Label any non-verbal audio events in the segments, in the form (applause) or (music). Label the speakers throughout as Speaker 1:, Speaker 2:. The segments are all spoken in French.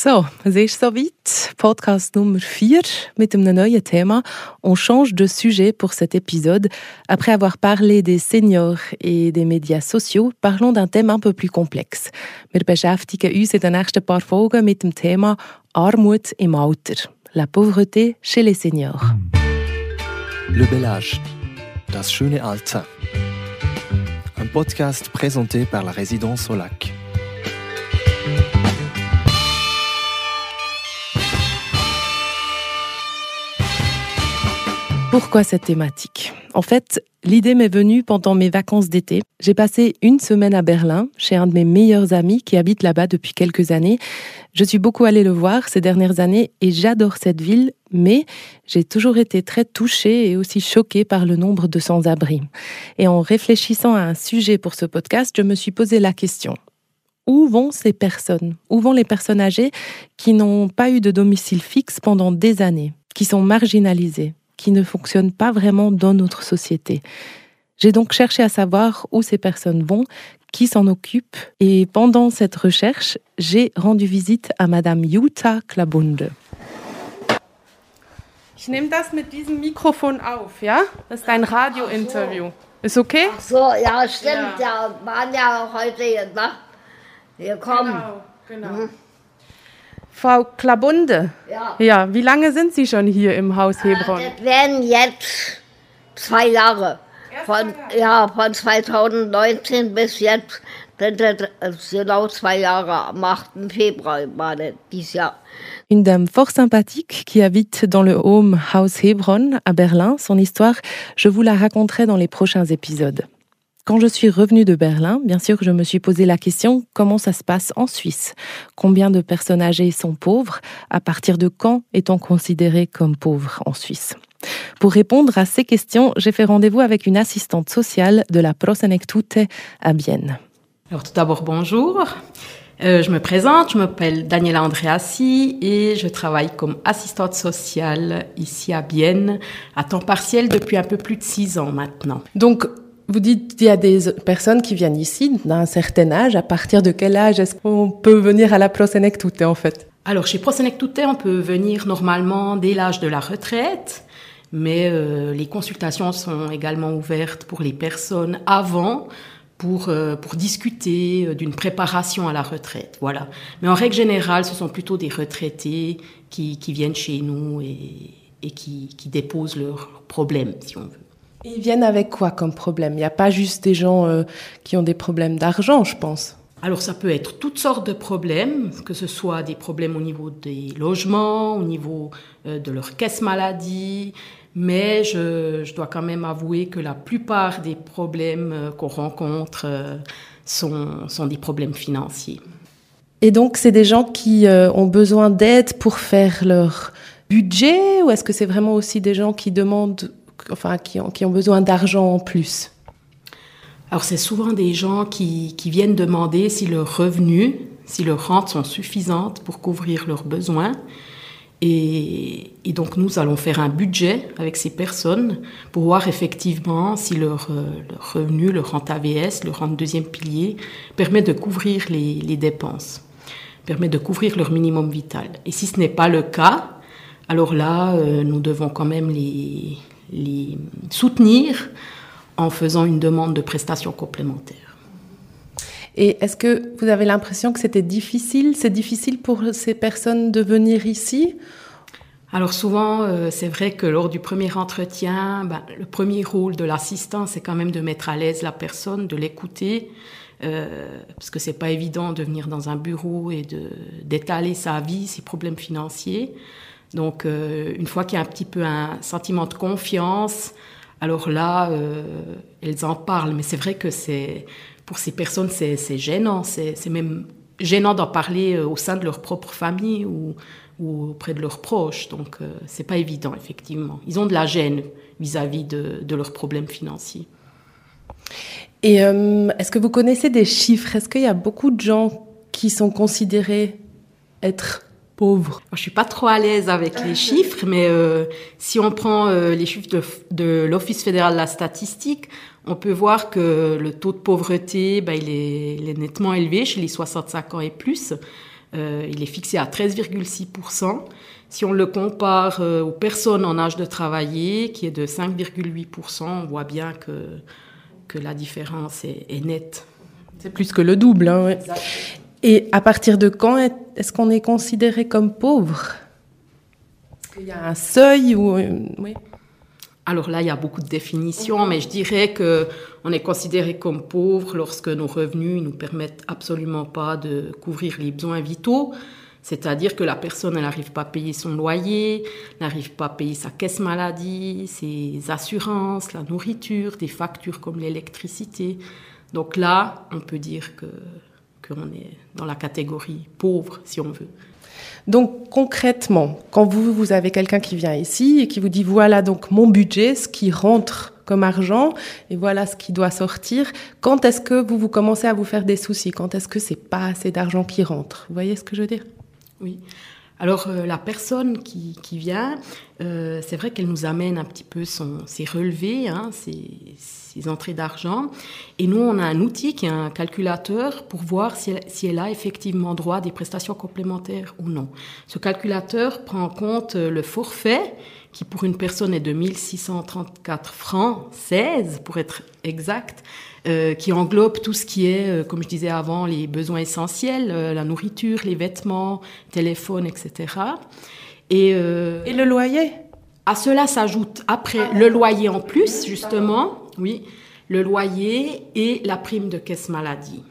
Speaker 1: So, es ist soweit. Podcast Nummer 4 mit einem neuen Thema. On change de sujet pour cet épisode. Après avoir parlé des seniors et des médias sociaux, parlons d'un thème un peu plus complexe. Wir beschäftigen uns in den nächsten paar Folgen mit dem Thema Armut im Alter. La pauvreté chez les seniors.
Speaker 2: Le bel âge. Das schöne Alter. Un podcast présenté par la résidence au lac.
Speaker 1: Pourquoi cette thématique? En fait, l'idée m'est venue pendant mes vacances d'été. J'ai passé une semaine à Berlin chez un de mes meilleurs amis qui habite là-bas depuis quelques années. Je suis beaucoup allée le voir ces dernières années et j'adore cette ville, mais j'ai toujours été très touchée et aussi choquée par le nombre de sans-abri. Et en réfléchissant à un sujet pour ce podcast, je me suis posé la question. Où vont ces personnes? Où vont les personnes âgées qui n'ont pas eu de domicile fixe pendant des années, qui sont marginalisées? Qui ne fonctionnent pas vraiment dans notre société. J'ai donc cherché à savoir où ces personnes vont, qui s'en occupe, et pendant cette recherche, j'ai rendu visite à Madame Jutta Klabunde.
Speaker 3: Ich nehme das mit diesem Mikrofon auf, ja? Das ist ein Radiointerview. Ist okay?
Speaker 4: Ach so, ja, stimmt. Ja, waren ja heute hier, ne? Hier kommen.
Speaker 3: Genau, genau. Frau Klabunde.
Speaker 4: Ja.
Speaker 3: Ja, wie lange sind Sie schon hier im Haus Hebron?
Speaker 4: Das werden jetzt zwei Jahre. Von, ja, von 2019 bis jetzt sind das genau zwei Jahre. Am 8. Februar war das dieses Jahr.
Speaker 1: Une dame fort sympathique qui habite dans le home House Hebron à Berlin. Son histoire, je vous la raconterai dans les prochains épisodes. Quand je suis revenue de Berlin, bien sûr, je me suis posé la question comment ça se passe en Suisse? Combien de personnes âgées sont pauvres? À partir de quand est-on considéré comme pauvre en Suisse? Pour répondre à ces questions, j'ai fait rendez-vous avec une assistante sociale de la Prosenectute à Bienne.
Speaker 5: Alors tout d'abord, bonjour. Euh, je me présente, je m'appelle Daniela Andreassi et je travaille comme assistante sociale ici à Bienne, à temps partiel depuis un peu plus de six ans maintenant.
Speaker 1: Donc, vous dites qu'il y a des personnes qui viennent ici d'un certain âge. À partir de quel âge est-ce qu'on peut venir à la Prosenectute en fait?
Speaker 5: Alors chez Prosenectute, on peut venir normalement dès l'âge de la retraite, mais euh, les consultations sont également ouvertes pour les personnes avant pour, euh, pour discuter euh, d'une préparation à la retraite. Voilà. Mais en règle générale, ce sont plutôt des retraités qui, qui viennent chez nous et, et qui, qui déposent leurs problèmes, si on veut.
Speaker 1: Ils viennent avec quoi comme problème? Il n'y a pas juste des gens euh, qui ont des problèmes d'argent, je pense.
Speaker 5: Alors ça peut être toutes sortes de problèmes, que ce soit des problèmes au niveau des logements, au niveau euh, de leur caisse maladie, mais je, je, dois quand même avouer que la plupart des problèmes euh, qu'on rencontre sont, sont, des problèmes financiers.
Speaker 1: Et donc c'est des gens qui ont besoin d'aide pour faire leur budget, ou est-ce que c'est vraiment aussi des gens qui demandent enfin, qui ont, qui ont besoin d'argent en plus
Speaker 5: Alors, c'est souvent des gens qui, qui, viennent demander si leurs revenus, si leurs rentes sont suffisantes pour couvrir leurs besoins. Et, donc, nous allons faire un budget avec ces personnes pour voir effectivement si leur, euh, leur revenu, rente AVS, leur rente deuxième pilier, permet de couvrir les, les dépenses, permet de couvrir leur minimum vital. Et si ce n'est pas le cas, alors là, euh, nous devons quand même les, les soutenir en faisant une demande de prestations complémentaires.
Speaker 1: Et est-ce que vous avez l'impression que c'était difficile C'est difficile pour ces personnes de venir ici?
Speaker 5: Alors souvent, euh, c'est vrai que lors du premier entretien, ben, le premier rôle de l'assistant, c'est quand même de mettre à l'aise la personne, de l'écouter, euh, parce que c'est pas évident de venir dans un bureau et d'étaler sa vie, ses problèmes financiers. Donc, euh, une fois qu'il y a un petit peu un sentiment de confiance, alors là, euh, elles en parlent. Mais c'est vrai que c'est pour ces personnes, c'est gênant. C'est même gênant d'en parler euh, au sein de leur propre famille ou, auprès de leurs proches. Donc, c'est pas évident, effectivement. Ils ont de la gêne vis-à-vis -vis de, leurs problèmes financiers.
Speaker 1: Et est-ce que vous connaissez des chiffres? Est-ce qu'il y a beaucoup de gens qui sont considérés être pauvres
Speaker 5: Je suis pas trop à l'aise avec les chiffres, mais euh, si on prend euh, les chiffres de, de l'Office fédéral de la statistique, on peut voir que le taux de pauvreté, ben, il, est, il, est, nettement élevé chez les 65 ans et plus. il est fixé à 13,6%. Si on le compare aux personnes en âge de travailler, qui est de 5,8%, on voit bien que, que la différence est, nette.
Speaker 1: C'est plus que le double. Hein, Et à partir de quand est-ce qu'on est considéré comme pauvre? Qu'il y a un seuil ou oui?
Speaker 5: Alors là, il y a beaucoup de définitions, mais je dirais que on est considéré comme pauvre lorsque nos revenus ne nous permettent absolument pas de couvrir les besoins vitaux. C'est-à-dire que la personne n'arrive pas à payer son loyer, n'arrive pas à payer sa caisse maladie, ses assurances, la nourriture, des factures comme l'électricité. Donc là, on peut dire que qu'on est dans la catégorie pauvre, si on veut.
Speaker 1: Donc concrètement, quand vous, vous avez quelqu'un qui vient ici et qui vous dit voilà donc mon budget, ce qui rentre comme argent et voilà ce qui doit sortir, quand est-ce que vous vous commencez à vous faire des soucis? Quand est-ce que c'est pas assez d'argent qui rentre? Vous voyez ce que je veux dire?
Speaker 5: Oui. Alors euh, la personne qui, qui vient, euh, c'est vrai qu'elle nous amène un petit peu son, ses relevés, hein, ses, entrées d'argent. Et nous, on a un outil qui est un calculateur pour voir si elle, si elle, a effectivement droit à des prestations complémentaires ou non. Ce calculateur prend en compte euh, le forfait qui pour une personne est de 1634 francs 16 pour être exact, euh, qui englobe tout ce qui est, euh, comme je disais avant, les besoins essentiels, la nourriture, les vêtements, téléphone, etc.
Speaker 1: Et, Et le loyer?
Speaker 5: À cela s'ajoute après le loyer en plus, justement, oui, le loyer et la prime de caisse maladie.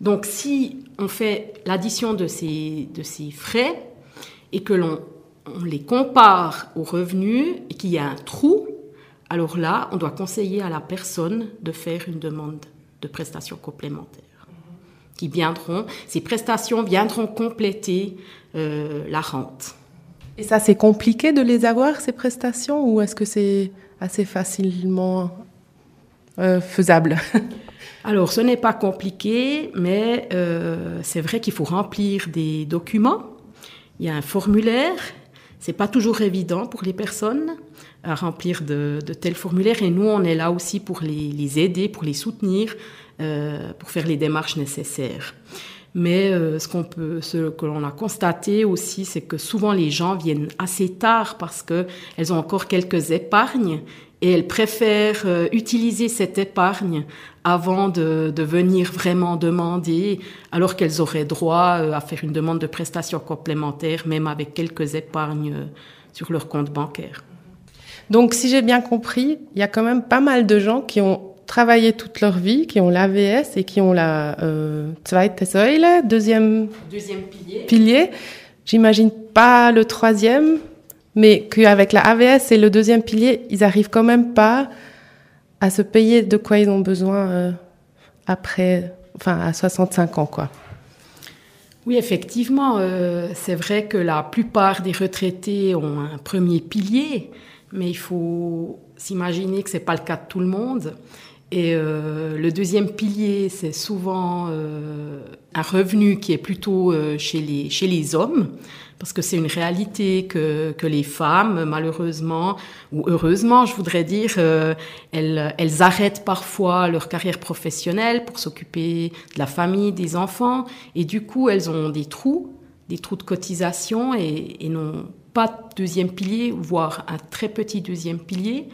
Speaker 5: Donc si on fait l'addition de ces, de ces frais et que l'on les compare aux revenus et qu'il y a un trou, alors là, on doit conseiller à la personne de faire une demande de prestations complémentaires. Qui viendront, ces prestations viendront compléter euh, la rente.
Speaker 1: Et ça, c'est compliqué de les avoir, ces prestations, ou est-ce que c'est assez facilement euh, faisable? (laughs)
Speaker 5: Alors, ce n'est pas compliqué, mais euh, c'est vrai qu'il faut remplir des documents. Il y a un formulaire. C'est pas toujours évident pour les personnes à remplir de, tels formulaires. Et nous, on est là aussi pour les, aider, pour les soutenir, euh, pour faire les démarches nécessaires. Mais ce qu'on peut, ce que l'on a constaté aussi, c'est que souvent les gens viennent assez tard parce que elles ont encore quelques épargnes et elles préfèrent euh, utiliser cette épargne avant de, venir vraiment demander, alors qu'elles auraient droit euh, à faire une demande de prestation complémentaire, même avec quelques épargnes euh, sur leur compte bancaire.
Speaker 1: Donc, si j'ai bien compris, il y a quand même pas mal de gens qui ont travaillé toute leur vie, qui ont l'AVS et qui ont la euh, zweite Säule, deuxième,
Speaker 5: deuxième pilier.
Speaker 1: pilier. J'imagine pas le troisième, mais qu'avec la AVS et le deuxième pilier, ils arrivent quand même pas à se payer de quoi ils ont besoin euh, après, enfin à 65 ans, quoi.
Speaker 5: Oui, effectivement, euh, c'est vrai que la plupart des retraités ont un premier pilier, mais il faut s'imaginer que c'est pas le cas de tout le monde. Et euh, le deuxième pilier, c'est souvent un revenu qui est plutôt chez, les, chez les hommes parce que c'est une réalité que, les femmes, malheureusement, ou heureusement, je voudrais dire, euh, elles, arrêtent parfois leur carrière professionnelle pour s'occuper de la famille, des enfants, et du coup, elles ont des trous, des trous de cotisation, et, et n'ont pas de deuxième pilier, voire un très petit deuxième pilier.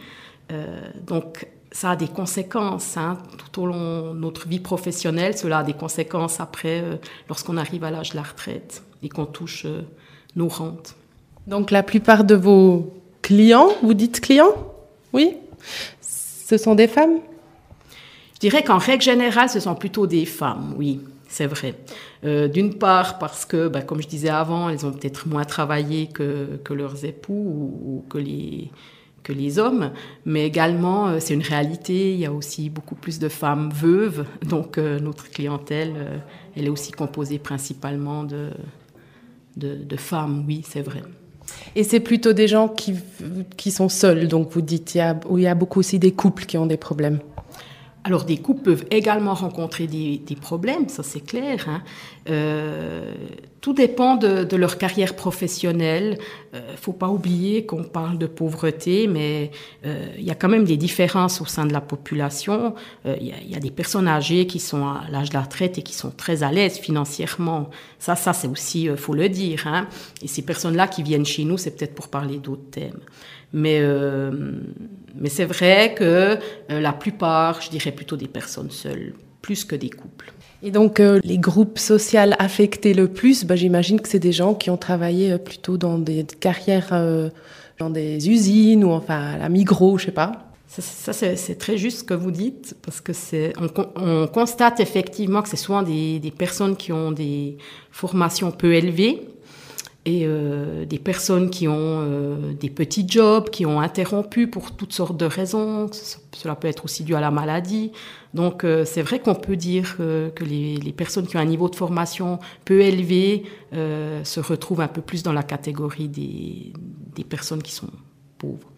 Speaker 5: Euh, donc, ça a des conséquences hein, tout au long de notre vie professionnelle. Cela a des conséquences après, euh, lorsqu'on arrive à l'âge de la retraite et qu'on touche euh, nos rentes.
Speaker 1: Donc la plupart de vos clients, vous dites clients Oui Ce sont des femmes?
Speaker 5: Je dirais qu'en règle générale, ce sont plutôt des femmes, oui. C'est vrai. Euh, d'une part parce que, bah, comme je disais avant, elles ont peut-être moins travaillé que, que leurs époux ou, que, les, que les hommes, mais également euh, c'est une réalité, il y a aussi beaucoup plus de femmes veuves, donc euh, notre clientèle, elle est aussi composée principalement de, de, femmes, oui, c'est vrai.
Speaker 1: Et c'est plutôt des gens qui, qui sont seuls, donc vous dites, il y a, il y a beaucoup aussi des couples qui ont des problèmes.
Speaker 5: Alors des couples peuvent également rencontrer des, des problèmes, ça c'est clair. Hein. Euh, tout dépend de, leur carrière professionnelle. Euh, faut pas oublier qu'on parle de pauvreté, mais euh, il y a quand même des différences au sein de la population. Euh, il y, y, a des personnes âgées qui sont à l'âge de la retraite et qui sont très à l'aise financièrement. Ça, ça c'est aussi, faut le dire. Hein. Et ces personnes-là qui viennent chez nous, c'est peut-être pour parler d'autres thèmes. Mais, mais c'est vrai que la plupart, je dirais plutôt des personnes seules, plus que des couples.
Speaker 1: Et donc, euh, les groupes sociaux affectés le plus, bah, j'imagine que c'est des gens qui ont travaillé euh, plutôt dans des carrières, euh, dans des usines ou enfin à la Migros, je sais pas.
Speaker 5: Ça, c'est très juste ce que vous dites, parce que c'est, on, on, constate effectivement que c'est souvent des, des, personnes qui ont des formations peu élevées et euh, des personnes qui ont euh, des petits jobs, qui ont interrompu pour toutes sortes de raisons. Cela peut être aussi dû à la maladie. Donc euh, c'est vrai qu'on peut dire que les, les, personnes qui ont un niveau de formation peu élevé se retrouvent un peu plus dans la catégorie des, des personnes qui sont pauvres.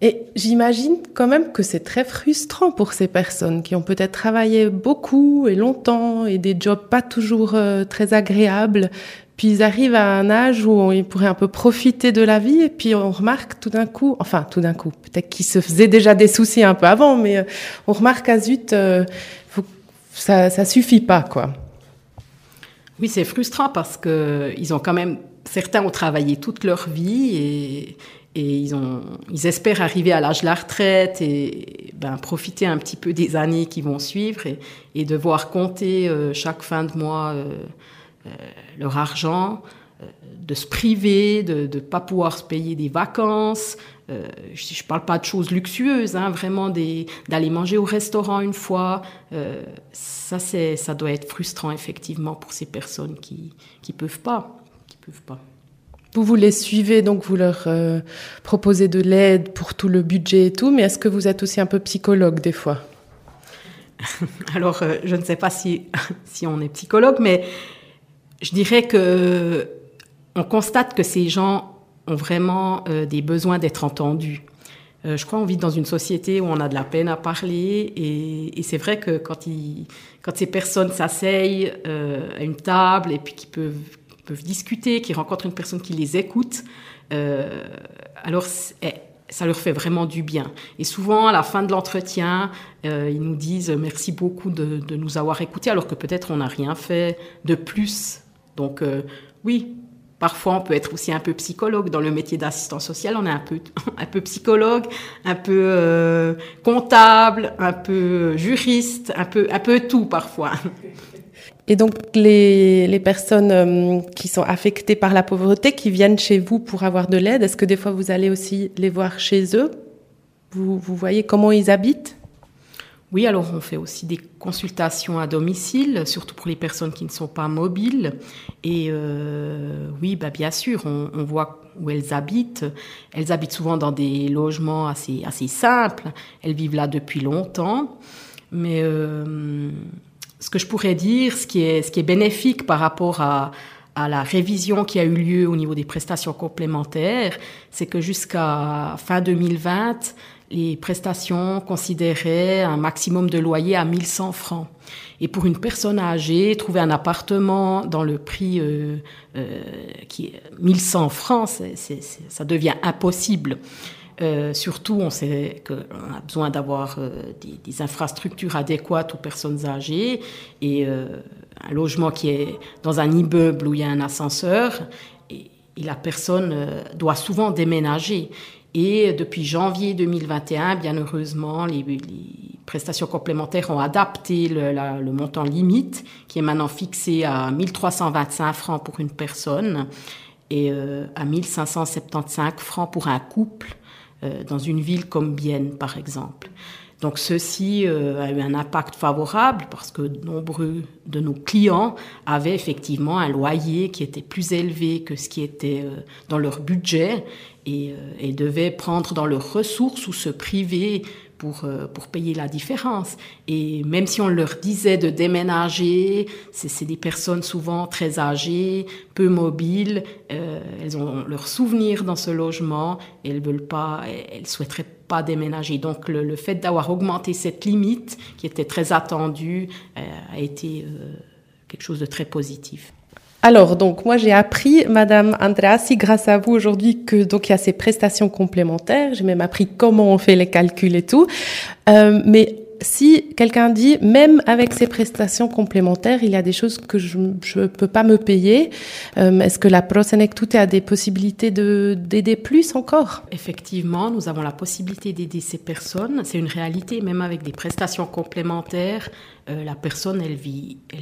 Speaker 1: Et j'imagine quand même que c'est très frustrant pour ces personnes qui ont peut-être travaillé beaucoup et longtemps et des jobs pas toujours très agréables, puis ils arrivent à un âge où ils pourraient un peu profiter de la vie et puis on remarque tout d'un coup, enfin tout d'un coup, peut-être qu'ils se faisaient déjà des soucis un peu avant, mais euh, on remarque à zut, euh, ça, ça suffit pas quoi.
Speaker 5: Oui, c'est frustrant parce que ils ont quand même certains ont travaillé toute leur vie et, ils, ont, ils espèrent arriver à l'âge de la retraite et ben, profiter un petit peu des années qui vont suivre et, devoir compter euh, chaque fin de mois leur argent, euh, de se priver, de ne pas pouvoir se payer des vacances. Euh, je ne parle pas de choses luxueuses, hein, vraiment d'aller manger au restaurant une fois. ça, ça doit être frustrant effectivement pour ces personnes qui ne peuvent pas. Qui peuvent pas.
Speaker 1: Vous vous les suivez, donc vous leur proposez de l'aide pour tout le budget et tout, mais est-ce que vous êtes aussi un peu psychologue des fois? (laughs)
Speaker 5: Alors, je ne sais pas si, (laughs) si on est psychologue, mais je dirais que on constate que ces gens ont vraiment euh, des besoins d'être entendus. Euh, je crois qu'on vit dans une société où on a de la peine à parler et, c'est vrai que quand, ces personnes s'asseyent euh, à une table et puis qu'ils peuvent, discuter, qu'ils rencontrent une personne qui les écoute, alors eh, ça leur fait vraiment du bien. Et souvent, à la fin de l'entretien, ils nous disent merci beaucoup de nous avoir écoutés, alors que peut-être on n'a rien fait de plus donc euh, oui, Parfois, on peut être aussi un peu psychologue. Dans le métier d'assistant social, on est un peu, (laughs) un peu psychologue, un peu euh, comptable, un peu juriste, un peu, un peu tout parfois. (laughs)
Speaker 1: Et donc, les, les personnes euh, qui sont affectées par la pauvreté, qui viennent chez vous pour avoir de l'aide, est-ce que des fois vous allez aussi les voir chez eux? Vous, vous voyez comment ils habitent?
Speaker 5: Oui, alors on fait aussi des consultations à domicile, surtout pour les personnes qui ne sont pas mobiles. Et euh, oui, bah bien sûr, on, voit où elles habitent. Elles habitent souvent dans des logements assez, assez simples. Elles vivent là depuis longtemps. Mais euh, ce que je pourrais dire, ce qui est, ce qui est bénéfique par rapport à, à la révision qui a eu lieu au niveau des prestations complémentaires, c'est que jusqu'à fin 2020, les prestations considéraient un maximum de loyer à 1100 francs. Et pour une personne âgée, trouver un appartement dans le prix euh, euh, qui est 1100 francs, ça devient impossible. Euh, surtout, on sait qu'on a besoin d'avoir euh, des, infrastructures adéquates aux personnes âgées et un logement qui est dans un immeuble où il y a un ascenseur et, la personne doit souvent déménager. Et depuis janvier 2021, bien heureusement, les, les prestations complémentaires ont adapté le, la, le, montant limite, qui est maintenant fixé à 1325 francs pour une personne et euh, à 1575 francs pour un couple euh, dans une ville comme Bienne, par exemple. Donc ceci euh, a eu un impact favorable parce que nombreux de nos clients avaient effectivement un loyer qui était plus élevé que ce qui était euh, dans leur budget et, euh, et devaient prendre dans leurs ressources ou se priver pour, pour payer la différence. Et même si on leur disait de déménager, c'est des personnes souvent très âgées, peu mobiles, euh, elles ont leurs souvenirs dans ce logement, et elles veulent pas, elles souhaiteraient déménager. Donc le, le fait d'avoir augmenté cette limite, qui était très attendue, euh, a été euh, quelque chose de très positif.
Speaker 1: Alors, donc, moi, j'ai appris, Madame Andreassi, grâce à vous aujourd'hui, que donc il y a ces prestations complémentaires. J'ai même appris comment on fait les calculs et tout. Euh, mais si quelqu'un dit, même avec ces prestations complémentaires, il y a des choses que je ne peux pas me payer, euh, est-ce que la tout a des possibilités d'aider plus encore?
Speaker 5: Effectivement, nous avons la possibilité d'aider ces personnes. C'est une réalité, même avec des prestations complémentaires. Euh, la personne, elle,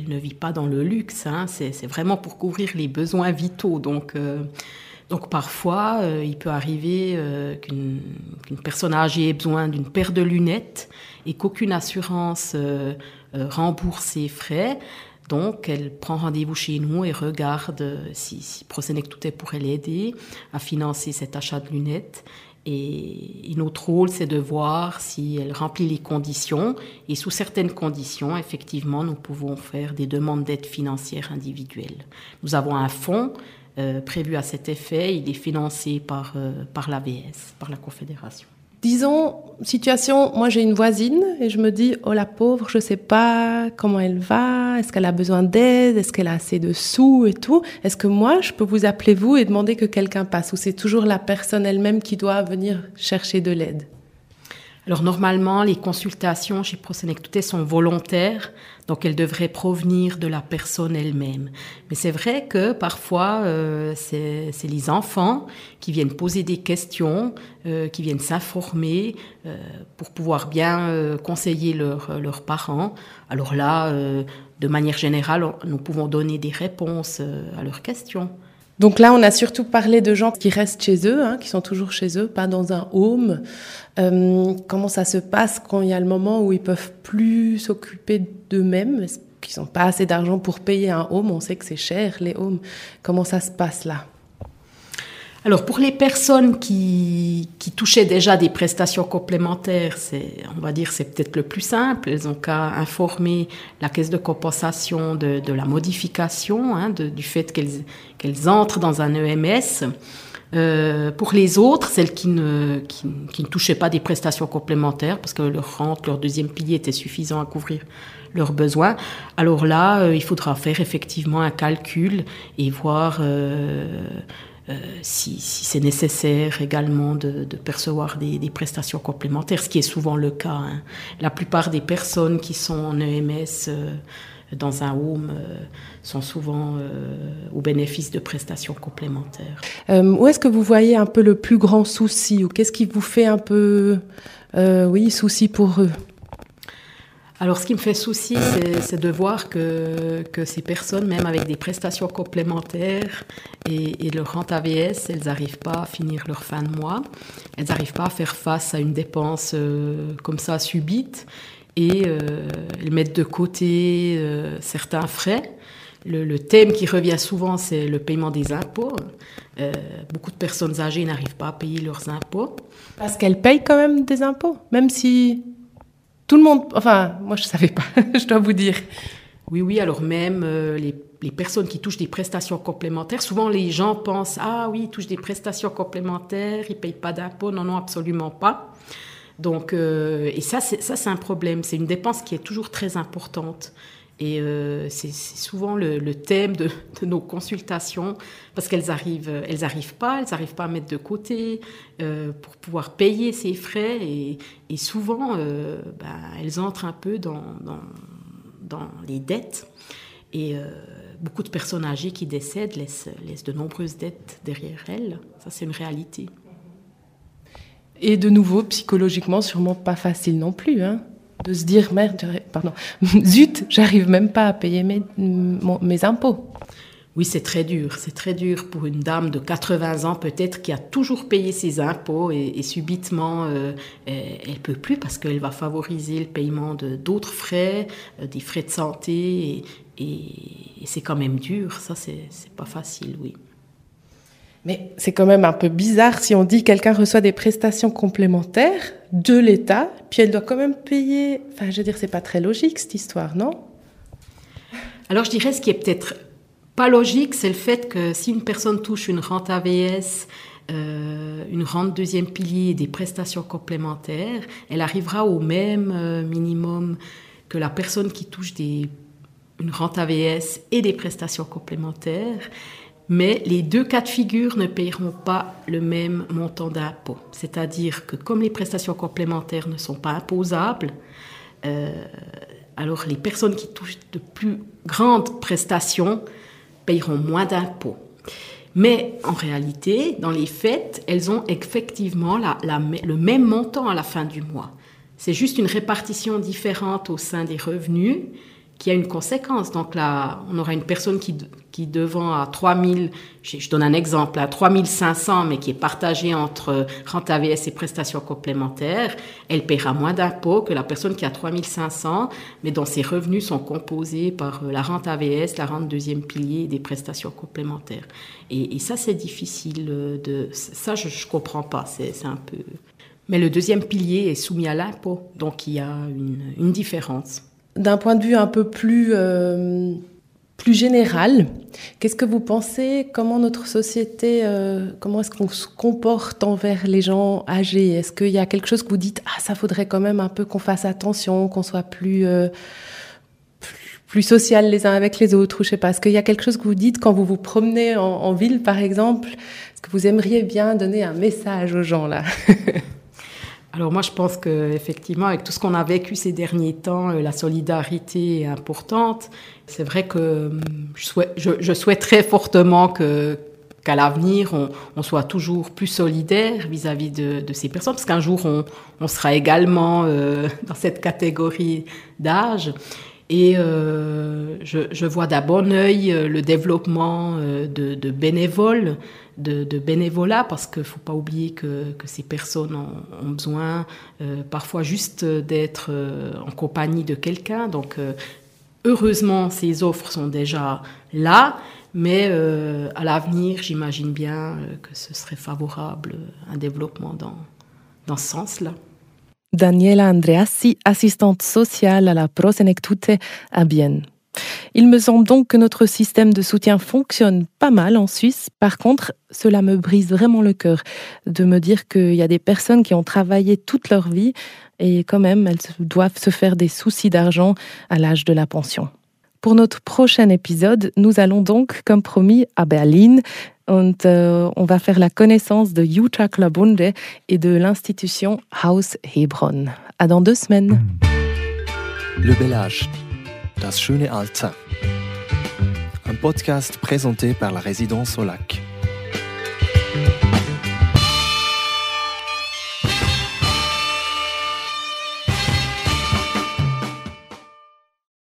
Speaker 5: ne vit pas dans le luxe. Hein. C'est vraiment pour couvrir les besoins vitaux. Donc, euh, donc parfois, il peut arriver qu'une personne âgée ait besoin d'une paire de lunettes et qu'aucune assurance euh, euh, rembourse ses frais. Donc, elle prend rendez-vous chez nous et regarde euh, si, si est pourrait l'aider à financer cet achat de lunettes. Et, notre rôle, c'est de voir si elle remplit les conditions. Et sous certaines conditions, effectivement, nous pouvons faire des demandes d'aide financière individuelle. Nous avons un fonds prévu à cet effet. Il est financé par, par l'AVS, par la Confédération.
Speaker 1: Disons, situation, moi j'ai une voisine et je me dis, oh la pauvre, je sais pas comment elle va, est-ce qu'elle a besoin d'aide, est-ce qu'elle a assez de sous et tout. Est-ce que moi, je peux vous appeler vous et demander que quelqu'un passe ou c'est toujours la personne elle-même qui doit venir chercher de l'aide?
Speaker 5: Alors normalement, les consultations chez ProSenectute sont volontaires, donc elles devraient provenir de la personne elle-même. Mais c'est vrai que parfois, euh, c'est les enfants qui viennent poser des questions, euh, qui viennent s'informer euh, pour pouvoir bien conseiller leurs parents. Alors là, de manière générale, nous pouvons donner des réponses à leurs questions.
Speaker 1: Donc là, on a surtout parlé de gens qui restent chez eux, hein, qui sont toujours chez eux, pas dans un home. Euh, comment ça se passe quand il y a le moment où ils peuvent plus s'occuper d'eux-mêmes? Qu'ils n'ont pas assez d'argent pour payer un home? On sait que c'est cher, les homes. Comment ça se passe là?
Speaker 5: Alors pour les personnes qui, qui, touchaient déjà des prestations complémentaires, c'est, on va dire, c'est peut-être le plus simple. Elles ont qu'à informer la caisse de compensation de, de la modification, hein, du fait qu'elles, qu'elles entrent dans un EMS. Euh, pour les autres, celles qui ne, qui, ne touchaient pas des prestations complémentaires, parce que leur rente, leur deuxième pilier était suffisant à couvrir leurs besoins, alors là, euh, il faudra faire effectivement un calcul et voir euh, euh, si, c'est nécessaire également de, percevoir des, prestations complémentaires, ce qui est souvent le cas. Hein. La plupart des personnes qui sont en EMS euh, dans un home euh, sont souvent au bénéfice de prestations complémentaires.
Speaker 1: où est-ce que vous voyez un peu le plus grand souci ou qu'est-ce qui vous fait un peu oui, souci pour eux?
Speaker 5: Alors, ce qui me fait souci, c'est de voir que, que, ces personnes, même avec des prestations complémentaires et, et leur rente AVS, elles n'arrivent pas à finir leur fin de mois. Elles n'arrivent pas à faire face à une dépense euh, comme ça subite et euh, elles mettent de côté euh, certains frais. Le, le, thème qui revient souvent, c'est le paiement des impôts. beaucoup de personnes âgées n'arrivent pas à payer leurs impôts.
Speaker 1: Parce qu'elles payent quand même des impôts, même si tout le monde, enfin, moi je ne savais pas, (laughs) je dois vous dire.
Speaker 5: Oui, oui, alors même euh, les, les, personnes qui touchent des prestations complémentaires, souvent les gens pensent, ah oui, ils touchent des prestations complémentaires, ils ne payent pas d'impôts. Non, non, absolument pas. Donc, euh, et ça, c'est un problème. C'est une dépense qui est toujours très importante. Et euh, c'est souvent le, thème de, nos consultations parce qu'elles arrivent, elles arrivent pas, elles n'arrivent pas à mettre de côté euh, pour pouvoir payer ces frais et, souvent euh, ben, elles entrent un peu dans, les dettes et beaucoup de personnes âgées qui décèdent laissent, laissent de nombreuses dettes derrière elles. Ça c'est une réalité.
Speaker 1: Et de nouveau, psychologiquement, sûrement pas facile non plus. Hein de se dire merde, pardon, (laughs) zut, j'arrive même pas à payer mes, mes impôts.
Speaker 5: Oui, c'est très dur. C'est très dur pour une dame de 80 ans peut-être qui a toujours payé ses impôts et, subitement euh, elle peut plus parce qu'elle va favoriser le paiement de d'autres frais, euh, des frais de santé et, et c'est quand même dur. Ça, c'est pas facile, oui.
Speaker 1: Mais c'est quand même un peu bizarre si on dit quelqu'un reçoit des prestations complémentaires de l'État, puis elle doit quand même payer. Enfin, je veux dire, c'est pas très logique cette histoire, non?
Speaker 5: Alors, je dirais ce qui est peut-être pas logique, c'est le fait que si une personne touche une rente AVS, euh, une rente deuxième pilier et des prestations complémentaires, elle arrivera au même euh, minimum que la personne qui touche une rente AVS et des prestations complémentaires, mais les deux cas de figure ne payeront pas le même montant d'impôt. C'est-à-dire que comme les prestations complémentaires ne sont pas imposables, euh, alors les personnes qui touchent de plus grandes prestations payeront moins d'impôts. Mais en réalité, dans les faits, elles ont effectivement le même montant à la fin du mois. C'est juste une répartition différente au sein des revenus qui a une conséquence. Donc là, on aura une personne qui, qui devant à 3000, je, je donne un exemple, à 3500, mais qui est partagée entre rente AVS et prestations complémentaires, elle paiera moins d'impôts que la personne qui a 3500, mais dont ses revenus sont composés par euh, la rente AVS, la rente deuxième pilier et des prestations complémentaires. Et, ça, c'est difficile de, ça, je, je comprends pas. C'est un peu, mais le deuxième pilier est soumis à l'impôt, donc il y a une, une différence
Speaker 1: d'un point de vue un peu plus, euh, plus général, qu'est-ce que vous pensez? Comment notre société, euh, comment est-ce qu'on se comporte envers les gens âgés? Est-ce qu'il y a quelque chose que vous dites Ah, ça faudrait quand même un peu qu'on fasse attention, qu'on soit plus, euh, plus, social les uns avec les autres, ou je sais pas. Est-ce qu'il y a quelque chose que vous dites quand vous vous promenez en, en ville, par exemple? Est-ce que vous aimeriez bien donner un message aux gens là? (laughs)
Speaker 5: Alors moi, je pense qu'effectivement, avec tout ce qu'on a vécu ces derniers temps, euh, la solidarité est importante. C'est vrai que hum, je, souhaiterais fortement que qu'à l'avenir, on, soit toujours plus solidaire vis-à-vis de, ces personnes, parce qu'un jour, on, sera également euh, (laughs) dans cette catégorie d'âge. Et euh, je, vois d'un bon œil le développement de bénévoles de, bénévolat parce qu'il ne faut pas oublier que, ces personnes ont, besoin euh, parfois juste d'être euh, en compagnie de quelqu'un. Donc euh, heureusement, ces offres sont déjà là, mais à l'avenir, j'imagine bien que ce serait favorable un développement dans, dans ce sens-là.
Speaker 1: Daniela Andreassi, assistante sociale à la Prosenectute à Bienne. Il me semble donc que notre système de soutien fonctionne pas mal en Suisse. Par contre, cela me brise vraiment le cœur de me dire qu'il y a des personnes qui ont travaillé toute leur vie et quand même elles doivent se faire des soucis d'argent à l'âge de la pension. Pour notre prochain épisode, nous allons donc, comme promis, à Berlin. Euh, on va faire la connaissance de Jutta Klabunde et de l'institution Haus Hebron. À dans deux semaines.
Speaker 2: Le bel âge. Das schöne. Un podcast présenté par la résidence au lac.